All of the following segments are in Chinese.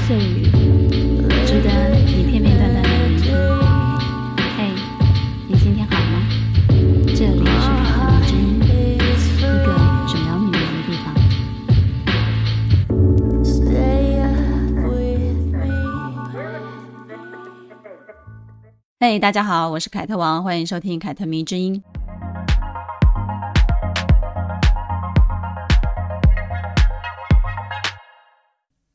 碎语，值得你片片段段的聆听。嘿，你今天好吗？这里是凯特迷之音，一个只聊女人的地方。嘿，大家好，我是凯特王，欢迎收听凯特迷之音。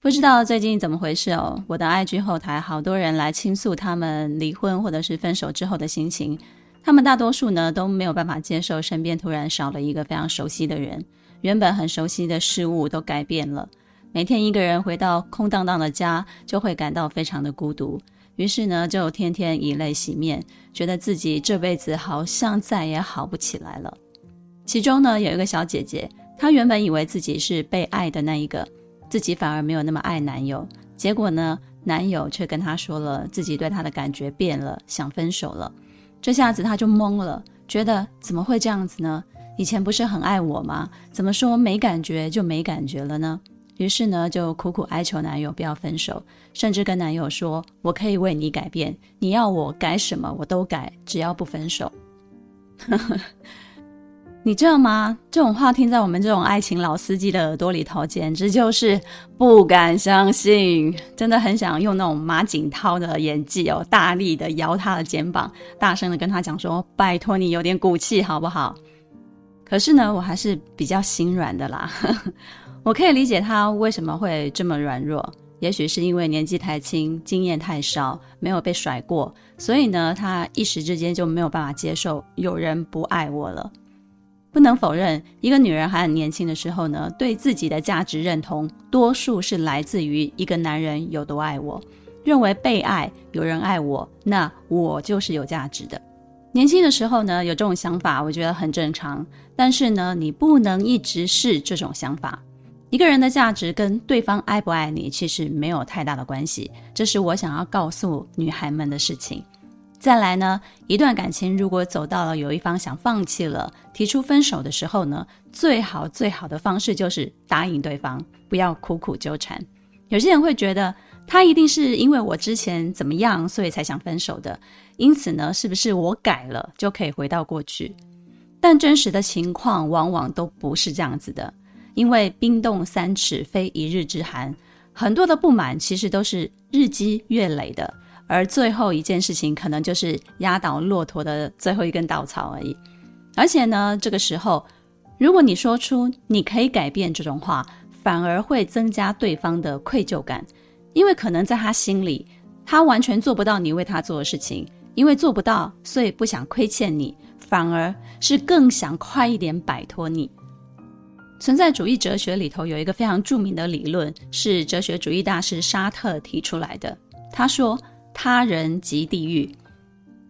不知道最近怎么回事哦，我的 IG 后台好多人来倾诉他们离婚或者是分手之后的心情。他们大多数呢都没有办法接受身边突然少了一个非常熟悉的人，原本很熟悉的事物都改变了。每天一个人回到空荡荡的家，就会感到非常的孤独。于是呢，就天天以泪洗面，觉得自己这辈子好像再也好不起来了。其中呢，有一个小姐姐，她原本以为自己是被爱的那一个。自己反而没有那么爱男友，结果呢，男友却跟她说了自己对她的感觉变了，想分手了。这下子她就懵了，觉得怎么会这样子呢？以前不是很爱我吗？怎么说没感觉就没感觉了呢？于是呢，就苦苦哀求男友不要分手，甚至跟男友说：“我可以为你改变，你要我改什么我都改，只要不分手。” 你知道吗？这种话听在我们这种爱情老司机的耳朵里头，简直就是不敢相信。真的很想用那种马景涛的演技哦，大力的摇他的肩膀，大声的跟他讲说：“拜托你有点骨气好不好？” 可是呢，我还是比较心软的啦。我可以理解他为什么会这么软弱，也许是因为年纪太轻，经验太少，没有被甩过，所以呢，他一时之间就没有办法接受有人不爱我了。不能否认，一个女人还很年轻的时候呢，对自己的价值认同，多数是来自于一个男人有多爱我，认为被爱，有人爱我，那我就是有价值的。年轻的时候呢，有这种想法，我觉得很正常。但是呢，你不能一直是这种想法。一个人的价值跟对方爱不爱你，其实没有太大的关系。这是我想要告诉女孩们的事情。再来呢，一段感情如果走到了有一方想放弃了，提出分手的时候呢，最好最好的方式就是答应对方，不要苦苦纠缠。有些人会觉得他一定是因为我之前怎么样，所以才想分手的，因此呢，是不是我改了就可以回到过去？但真实的情况往往都不是这样子的，因为冰冻三尺非一日之寒，很多的不满其实都是日积月累的。而最后一件事情，可能就是压倒骆驼的最后一根稻草而已。而且呢，这个时候，如果你说出“你可以改变”这种话，反而会增加对方的愧疚感，因为可能在他心里，他完全做不到你为他做的事情，因为做不到，所以不想亏欠你，反而是更想快一点摆脱你。存在主义哲学里头有一个非常著名的理论，是哲学主义大师沙特提出来的。他说，他人即地狱，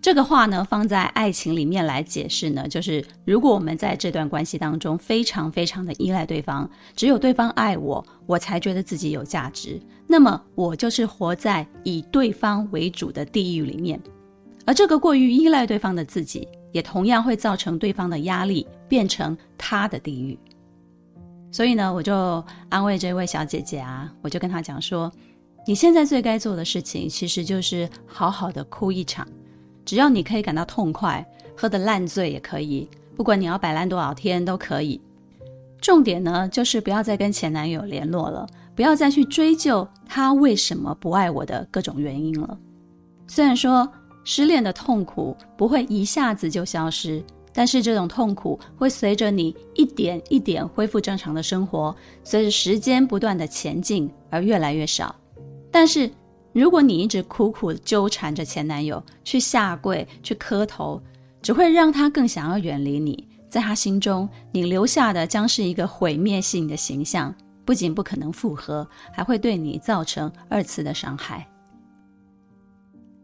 这个话呢，放在爱情里面来解释呢，就是如果我们在这段关系当中非常非常的依赖对方，只有对方爱我，我才觉得自己有价值，那么我就是活在以对方为主的地狱里面。而这个过于依赖对方的自己，也同样会造成对方的压力，变成他的地狱。所以呢，我就安慰这位小姐姐啊，我就跟她讲说。你现在最该做的事情，其实就是好好的哭一场。只要你可以感到痛快，喝得烂醉也可以，不管你要摆烂多少天都可以。重点呢，就是不要再跟前男友联络了，不要再去追究他为什么不爱我的各种原因了。虽然说失恋的痛苦不会一下子就消失，但是这种痛苦会随着你一点一点恢复正常的生活，随着时间不断的前进而越来越少。但是如果你一直苦苦纠缠着前男友，去下跪，去磕头，只会让他更想要远离你。在他心中，你留下的将是一个毁灭性的形象，不仅不可能复合，还会对你造成二次的伤害。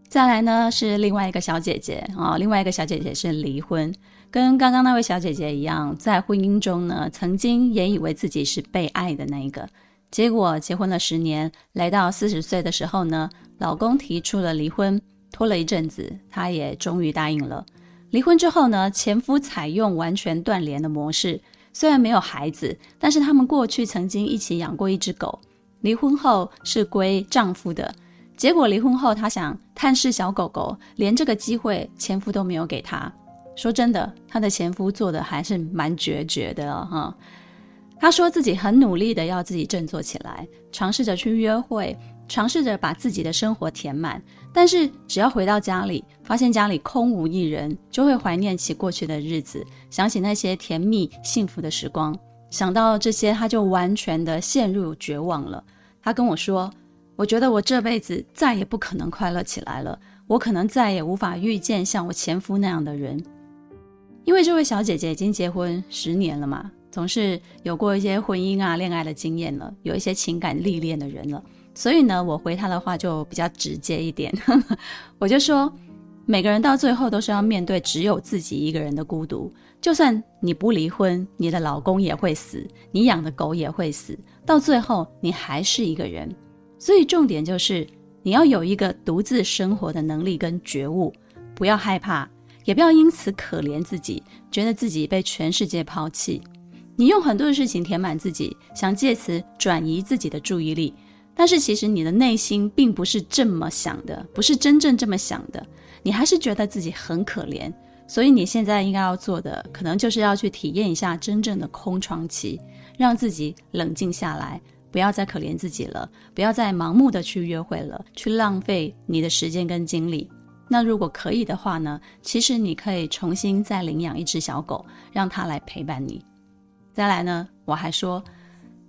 再来呢，是另外一个小姐姐啊、另外一个小姐姐是离婚，跟刚刚那位小姐姐一样，在婚姻中呢，曾经也以为自己是被爱的那一个，结果结婚了十年，来到四十岁的时候呢，老公提出了离婚，拖了一阵子，她也终于答应了。离婚之后呢，前夫采用完全断联的模式，虽然没有孩子，但是他们过去曾经一起养过一只狗，离婚后是归丈夫的。结果离婚后，她想探视小狗狗，连这个机会前夫都没有给她。说真的，她的前夫做的还是蛮决绝的哈。她说自己很努力的要自己振作起来，尝试着去约会，尝试着把自己的生活填满。但是只要回到家里，发现家里空无一人，就会怀念起过去的日子，想起那些甜蜜幸福的时光。想到这些，她就完全的陷入绝望了。她跟我说。我觉得我这辈子再也不可能快乐起来了，我可能再也无法遇见像我前夫那样的人，因为这位小姐姐已经结婚十年了嘛，总是有过一些婚姻啊、恋爱的经验了，有一些情感历练的人了，所以呢，我回他的话就比较直接一点，我就说，每个人到最后都是要面对只有自己一个人的孤独，就算你不离婚，你的老公也会死，你养的狗也会死，到最后你还是一个人。所以重点就是你要有一个独自生活的能力跟觉悟，不要害怕，也不要因此可怜自己，觉得自己被全世界抛弃。你用很多的事情填满自己，想借此转移自己的注意力，但是其实你的内心并不是这么想的，不是真正这么想的，你还是觉得自己很可怜。所以你现在应该要做的，可能就是要去体验一下真正的空窗期，让自己冷静下来。不要再可怜自己了，不要再盲目的去约会了，去浪费你的时间跟精力。那如果可以的话呢，其实你可以重新再领养一只小狗，让它来陪伴你。再来呢，我还说，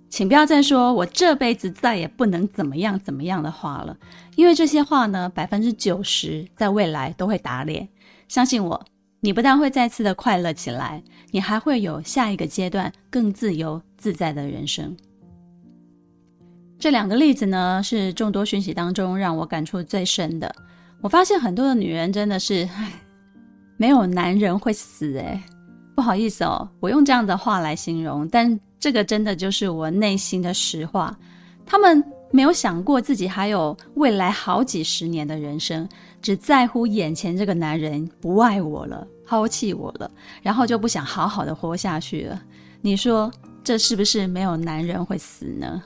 请不要再说我这辈子再也不能怎么样怎么样的话了，因为这些话呢，百分之九十在未来都会打脸。相信我，你不但会再次的快乐起来，你还会有下一个阶段更自由自在的人生。这两个例子呢，是众多讯息当中让我感触最深的。我发现很多的女人真的是，唉，没有男人会死诶。不好意思哦，我用这样的话来形容，但这个真的就是我内心的实话。他们没有想过自己还有未来好几十年的人生，只在乎眼前这个男人不爱我了，抛弃我了，然后就不想好好的活下去了。你说这是不是没有男人会死呢？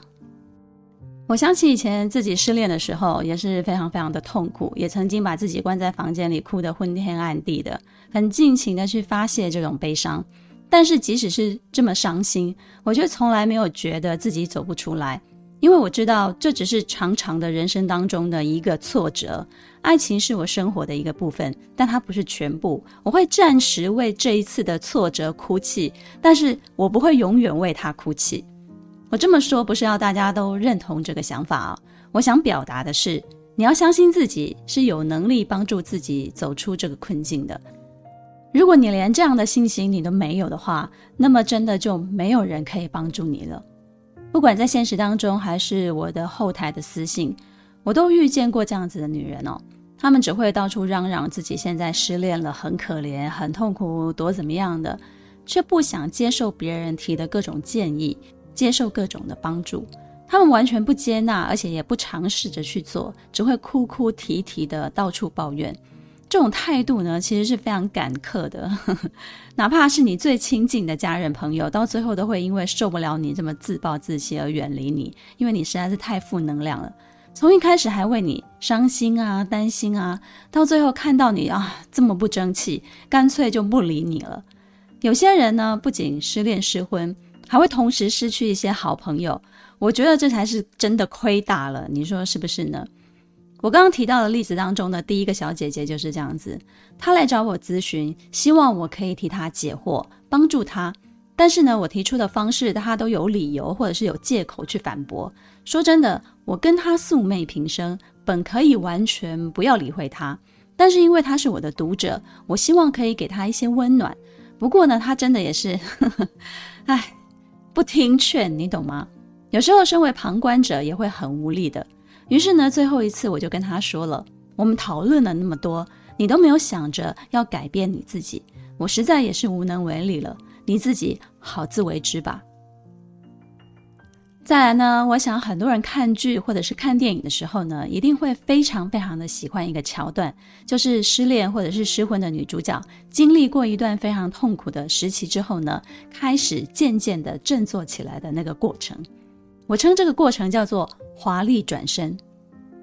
我想起以前自己失恋的时候，也是非常非常的痛苦，也曾经把自己关在房间里哭得昏天暗地的，很尽情的去发泄这种悲伤。但是即使是这么伤心，我却从来没有觉得自己走不出来，因为我知道这只是长长的人生当中的一个挫折。爱情是我生活的一个部分，但它不是全部。我会暂时为这一次的挫折哭泣，但是我不会永远为它哭泣。我这么说不是要大家都认同这个想法啊，我想表达的是，你要相信自己是有能力帮助自己走出这个困境的。如果你连这样的信心你都没有的话，那么真的就没有人可以帮助你了。不管在现实当中还是我的后台的私信，我都遇见过这样子的女人哦，她们只会到处嚷嚷自己现在失恋了，很可怜，很痛苦，多怎么样的，却不想接受别人提的各种建议。接受各种的帮助，她们完全不接纳，而且也不尝试着去做，只会哭哭啼啼的到处抱怨。这种态度呢，其实是非常赶客的。哪怕是你最亲近的家人朋友，到最后都会因为受不了你这么自暴自弃而远离你，因为你实在是太负能量了。从一开始还为你伤心啊、担心啊，到最后看到你啊这么不争气，干脆就不理你了。有些人呢，不仅失恋失婚。还会同时失去一些好朋友，我觉得这才是真的亏大了。你说是不是呢？我刚刚提到的例子当中的第一个小姐姐就是这样子，她来找我咨询，希望我可以替她解惑，帮助她。但是呢，我提出的方式，她都有理由或者是有借口去反驳。说真的，我跟她素昧平生，本可以完全不要理会她，但是因为她是我的读者，我希望可以给她一些温暖。不过呢，她真的也是，呵呵，唉，不听劝，你懂吗？有时候身为旁观者也会很无力的。于是呢，最后一次我就跟他说了，我们讨论了那么多，你都没有想着要改变你自己，我实在也是无能为力了，你自己好自为之吧。再来呢，我想很多人看剧或者是看电影的时候呢，一定会非常非常的喜欢一个桥段，就是失恋或者是失婚的女主角经历过一段非常痛苦的时期之后呢，开始渐渐的振作起来的那个过程。我称这个过程叫做华丽转身。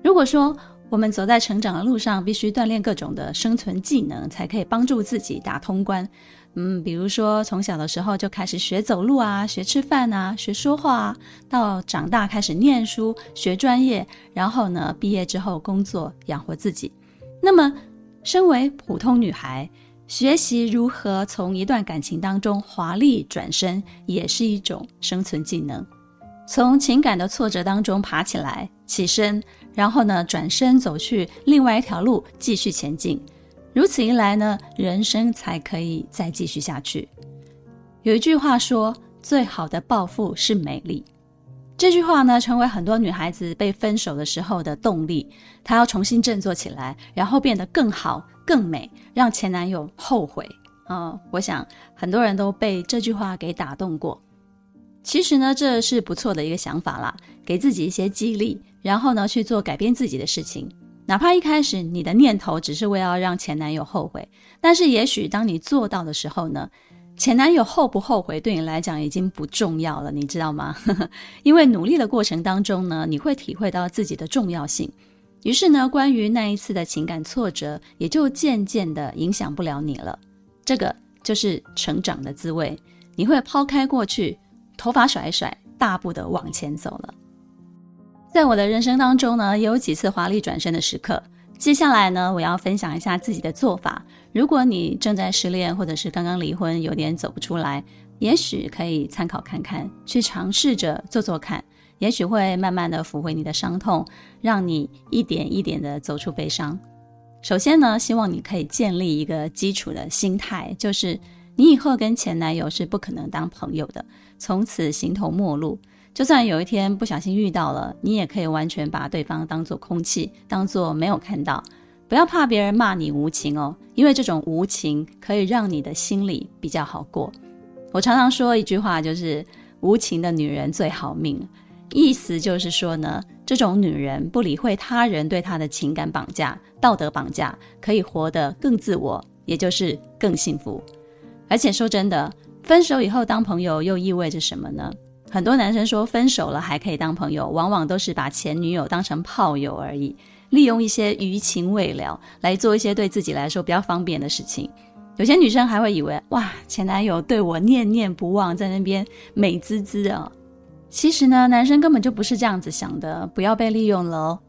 如果说我们走在成长的路上，必须锻炼各种的生存技能，才可以帮助自己打通关。嗯，比如说从小的时候就开始学走路啊，学吃饭啊，学说话啊，到长大开始念书、学专业，然后呢，毕业之后工作养活自己。那么，身为普通女孩，学习如何从一段感情当中华丽转身，也是一种生存技能。从情感的挫折当中爬起来，起身，然后呢，转身走去另外一条路，继续前进。如此一来呢，人生才可以再继续下去。有一句话说：“最好的报复是美丽。”这句话呢，成为很多女孩子被分手的时候的动力。她要重新振作起来，然后变得更好、更美，让前男友后悔。啊、我想很多人都被这句话给打动过。其实呢，这是不错的一个想法啦，给自己一些激励，然后呢，去做改变自己的事情。哪怕一开始你的念头只是为了让前男友后悔，但是也许当你做到的时候呢，前男友后不后悔对你来讲已经不重要了，你知道吗？因为努力的过程当中呢，你会体会到自己的重要性。于是呢，关于那一次的情感挫折，也就渐渐的影响不了你了。这个就是成长的滋味，你会抛开过去。头发甩一甩，大步的往前走了。在我的人生当中呢，也有几次华丽转身的时刻。接下来呢，我要分享一下自己的做法。如果你正在失恋，或者是刚刚离婚，有点走不出来，也许可以参考看看，去尝试着做做看，也许会慢慢的抚慰你的伤痛，让你一点一点的走出悲伤。首先呢，希望你可以建立一个基础的心态，就是。你以后跟前男友是不可能当朋友的，从此形同陌路。就算有一天不小心遇到了，你也可以完全把对方当做空气，当做没有看到。不要怕别人骂你无情哦，因为这种无情可以让你的心里比较好过。我常常说一句话，就是无情的女人最好命，意思就是说呢，这种女人不理会他人对她的情感绑架、道德绑架，可以活得更自我，也就是更幸福。而且说真的，分手以后当朋友又意味着什么呢？很多男生说分手了还可以当朋友，往往都是把前女友当成炮友而已，利用一些余情未了来做一些对自己来说比较方便的事情。有些女生还会以为哇，前男友对我念念不忘，在那边美滋滋啊。其实呢，男生根本就不是这样子想的，不要被利用了哦。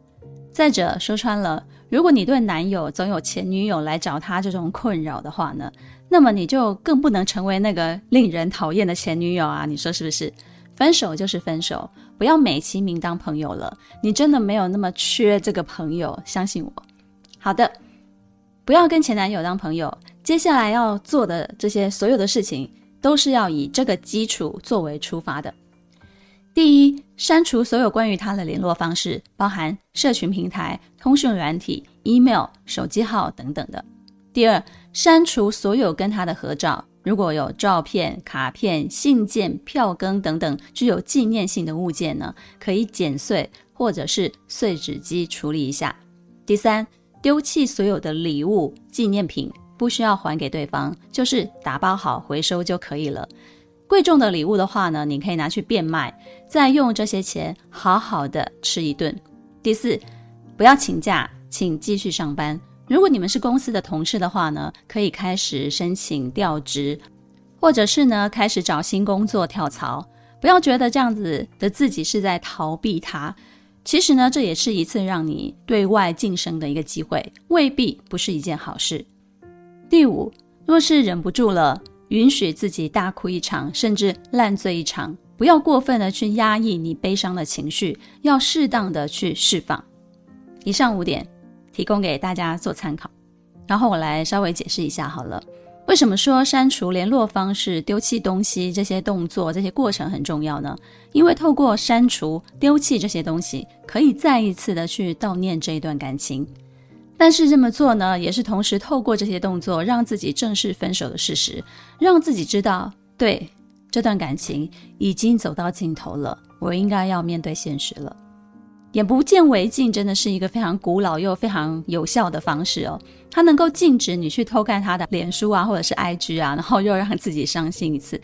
再者说穿了，如果你对男友总有前女友来找他这种困扰的话呢，那么你就更不能成为那个令人讨厌的前女友啊！你说是不是？分手就是分手，不要美其名当朋友了。你真的没有那么缺这个朋友，相信我。好的，不要跟前男友当朋友。接下来要做的这些所有的事情，都是要以这个基础作为出发的。第一，删除所有关于他的联络方式，包含社群平台、通讯软体、email、手机号等等的。第二，删除所有跟他的合照，如果有照片、卡片、信件、票根等等具有纪念性的物件呢，可以剪碎或者是碎纸机处理一下。第三，丢弃所有的礼物、纪念品，不需要还给对方，就是打包好回收就可以了。贵重的礼物的话呢，你可以拿去变卖，再用这些钱好好的吃一顿。第四，不要请假，请继续上班。如果你们是公司的同事的话呢，可以开始申请调职，或者是呢开始找新工作跳槽。不要觉得这样子的自己是在逃避他，其实呢，这也是一次让你对外晋升的一个机会，未必不是一件好事。第五，若是忍不住了，允许自己大哭一场，甚至烂醉一场，不要过分的去压抑你悲伤的情绪，要适当的去释放。以上五点提供给大家做参考，然后我来稍微解释一下好了。为什么说删除联络方式、丢弃东西这些动作、这些过程很重要呢？因为透过删除、丢弃这些东西，可以再一次的去悼念这一段感情。但是这么做呢，也是同时透过这些动作，让自己正视分手的事实，让自己知道，对，这段感情已经走到尽头了，我应该要面对现实了。眼不见为净，真的是一个非常古老又非常有效的方式哦。它能够禁止你去偷看他的脸书啊，或者是 IG 啊，然后又让自己伤心一次。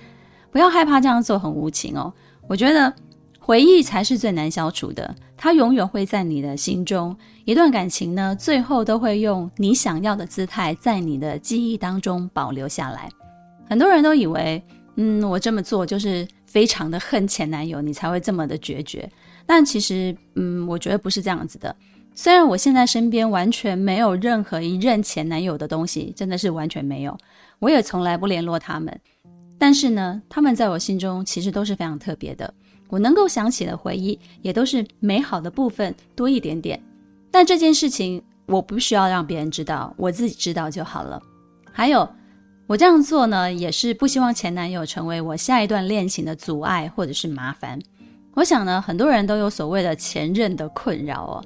不要害怕这样做很无情哦。我觉得回忆才是最难消除的，它永远会在你的心中。一段感情呢，最后都会用你想要的姿态，在你的记忆当中保留下来。很多人都以为，嗯，我这么做就是非常的恨前男友，你才会这么的决绝。但其实，嗯，我觉得不是这样子的。虽然我现在身边完全没有任何一任前男友的东西，真的是完全没有，我也从来不联络他们。但是呢，他们在我心中其实都是非常特别的。我能够想起的回忆，也都是美好的部分多一点点。但这件事情，我不需要让别人知道，我自己知道就好了。还有，我这样做呢，也是不希望前男友成为我下一段恋情的阻碍或者是麻烦。我想呢，很多人都有所谓的前任的困扰哦。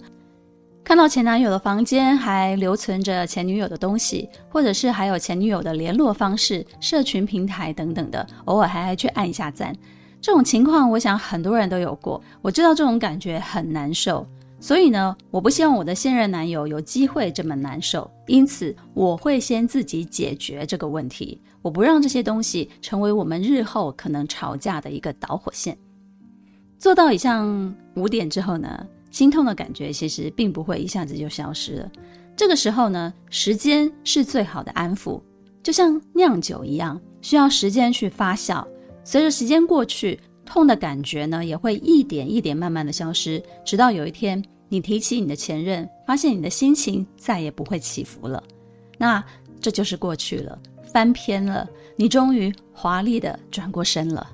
看到前男友的房间还留存着前女友的东西，或者是还有前女友的联络方式、社群平台等等的，偶尔还还去按一下赞。这种情况，我想很多人都有过。我知道这种感觉很难受，所以呢，我不希望我的现任男友有机会这么难受。因此，我会先自己解决这个问题，我不让这些东西成为我们日后可能吵架的一个导火线。做到以上五点之后呢，心痛的感觉其实并不会一下子就消失了。这个时候呢，时间是最好的安抚，就像酿酒一样，需要时间去发酵。随着时间过去，痛的感觉呢也会一点一点慢慢的消失，直到有一天你提起你的前任，发现你的心情再也不会起伏了。那这就是过去了，翻篇了，你终于华丽的转过身了。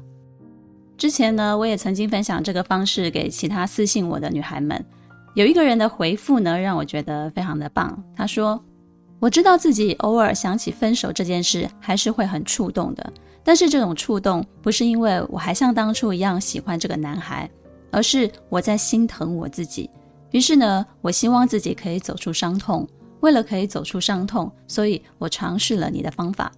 之前呢，我也曾经分享这个方式给其他私信我的女孩们。有一个人的回复呢，让我觉得非常的棒。他说：“我知道自己偶尔想起分手这件事，还是会很触动的。但是这种触动不是因为我还像当初一样喜欢这个男孩，而是我在心疼我自己。于是呢，我希望自己可以走出伤痛。为了可以走出伤痛，所以我尝试了你的方法。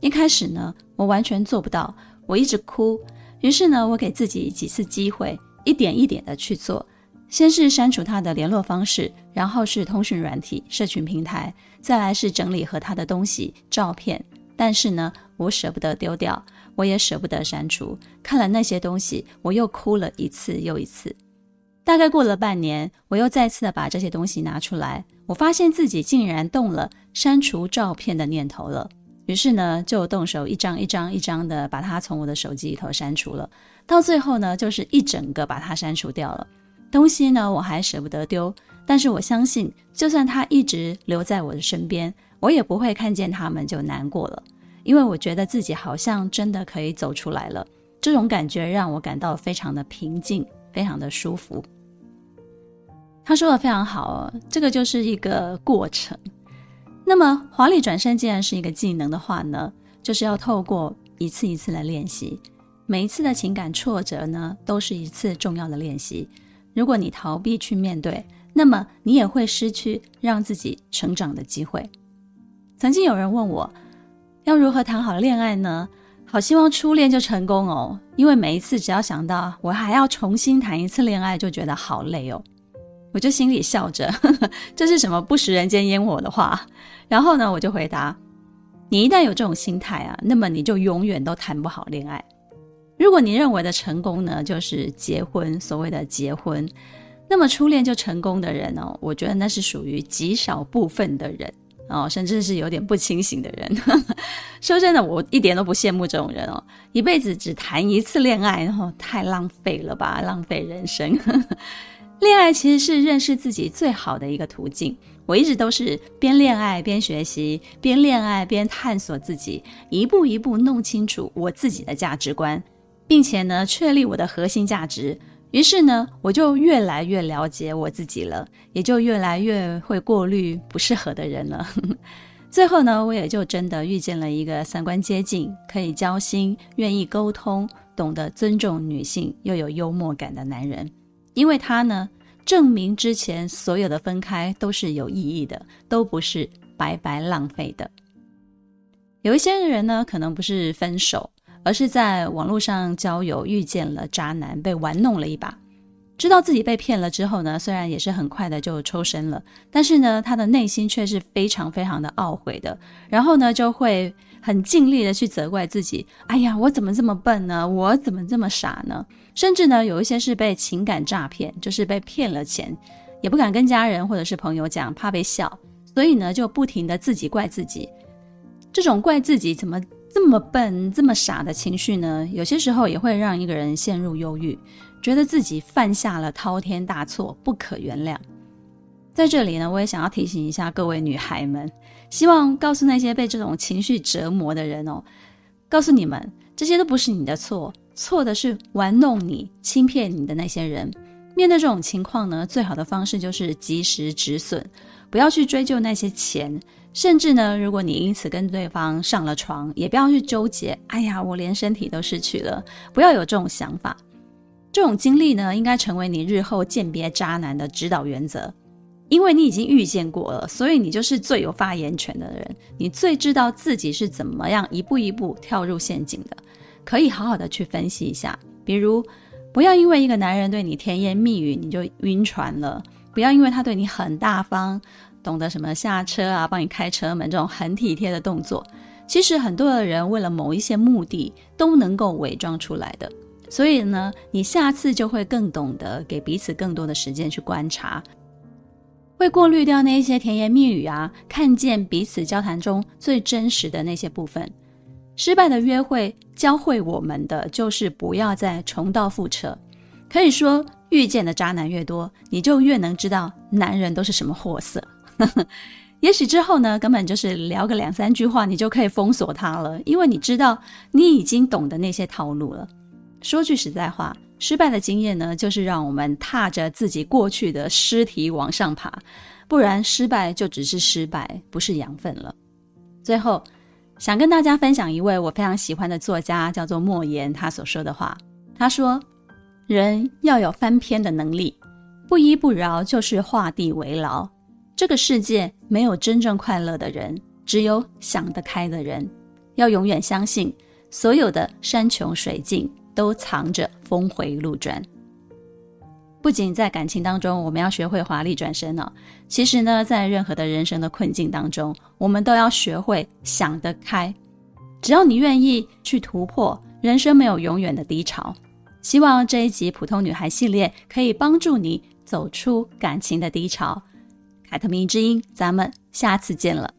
一开始呢，我完全做不到，我一直哭。”于是呢，我给自己几次机会，一点一点的去做。先是删除他的联络方式，然后是通讯软体、社群平台，再来是整理和他的东西、照片。但是呢，我舍不得丢掉，我也舍不得删除。看了那些东西，我又哭了一次又一次。大概过了半年，我又再次的把这些东西拿出来，我发现自己竟然动了删除照片的念头了。于是呢，就动手一张一张一张的把它从我的手机里头删除了。到最后呢，就是一整个把它删除掉了。东西呢，我还舍不得丢，但是我相信，就算它一直留在我的身边，我也不会看见它们就难过了，因为我觉得自己好像真的可以走出来了。这种感觉让我感到非常的平静，非常的舒服。他说的非常好哦，这个就是一个过程。那么，华丽转身既然是一个技能的话呢，就是要透过一次一次的练习，每一次的情感挫折呢，都是一次重要的练习。如果你逃避去面对，那么你也会失去让自己成长的机会。曾经有人问我，要如何谈好恋爱呢？好希望初恋就成功哦，因为每一次只要想到我还要重新谈一次恋爱，就觉得好累哦。我就心里笑着，这是什么不食人间烟火的话？然后呢，我就回答：你一旦有这种心态啊，那么你就永远都谈不好恋爱。如果你认为的成功呢，就是结婚，所谓的结婚，那么初恋就成功的人哦，我觉得那是属于极少部分的人哦，甚至是有点不清醒的人。说真的，我一点都不羡慕这种人哦，一辈子只谈一次恋爱，然后太浪费了吧，浪费人生。恋爱其实是认识自己最好的一个途径。我一直都是边恋爱边学习，边恋爱边探索自己，一步一步弄清楚我自己的价值观，并且呢，确立我的核心价值。于是呢，我就越来越了解我自己了，也就越来越会过滤不适合的人了。最后呢，我也就真的遇见了一个三观接近、可以交心、愿意沟通、懂得尊重女性又有幽默感的男人。因为他呢，证明之前所有的分开都是有意义的，都不是白白浪费的。有一些人呢，可能不是分手。而是在网络上交友，遇见了渣男，被玩弄了一把，知道自己被骗了之后呢，虽然也是很快的就抽身了，但是呢，他的内心却是非常非常的懊悔的，然后呢，就会很尽力的去责怪自己，哎呀，我怎么这么笨呢？我怎么这么傻呢？甚至呢，有一些是被情感诈骗，就是被骗了钱，也不敢跟家人或者是朋友讲，怕被笑，所以呢，就不停的自己怪自己，这种怪自己怎么？这么笨、这么傻的情绪呢，有些时候也会让一个人陷入忧郁，觉得自己犯下了滔天大错，不可原谅。在这里呢，我也想要提醒一下各位女孩们，希望告诉那些被这种情绪折磨的人哦，告诉你们，这些都不是你的错，错的是玩弄你、欺骗你的那些人。面对这种情况呢，最好的方式就是及时止损，不要去追究那些钱。甚至呢，如果你因此跟对方上了床，也不要去纠结。哎呀，我连身体都失去了，不要有这种想法。这种经历呢，应该成为你日后鉴别渣男的指导原则，因为你已经遇见过了，所以你就是最有发言权的人，你最知道自己是怎么样一步一步跳入陷阱的，可以好好的去分析一下。比如，不要因为一个男人对你甜言蜜语，你就晕船了；不要因为他对你很大方。懂得什么下车啊，帮你开车门这种很体贴的动作，其实很多的人为了某一些目的都能够伪装出来的。所以呢，你下次就会更懂得给彼此更多的时间去观察，会过滤掉那些甜言蜜语啊，看见彼此交谈中最真实的那些部分。失败的约会教会我们的就是不要再重蹈覆辙。可以说，遇见的渣男越多，你就越能知道男人都是什么货色。也许之后呢，根本就是聊个两三句话，你就可以封锁他了，因为你知道你已经懂得那些套路了。说句实在话，失败的经验呢，就是让我们踏着自己过去的尸体往上爬，不然失败就只是失败，不是养分了。最后，想跟大家分享一位我非常喜欢的作家，叫做莫言，他所说的话。他说：“人要有翻篇的能力，不依不饶就是画地为牢。”这个世界没有真正快乐的人，只有想得开的人。要永远相信，所有的山穷水尽都藏着峰回路转。不仅在感情当中，我们要学会华丽转身哦。其实呢，在任何的人生的困境当中，我们都要学会想得开。只要你愿意去突破，人生没有永远的低潮。希望这一集普通女孩系列可以帮助你走出感情的低潮。凯特迷之音，咱们下次见了。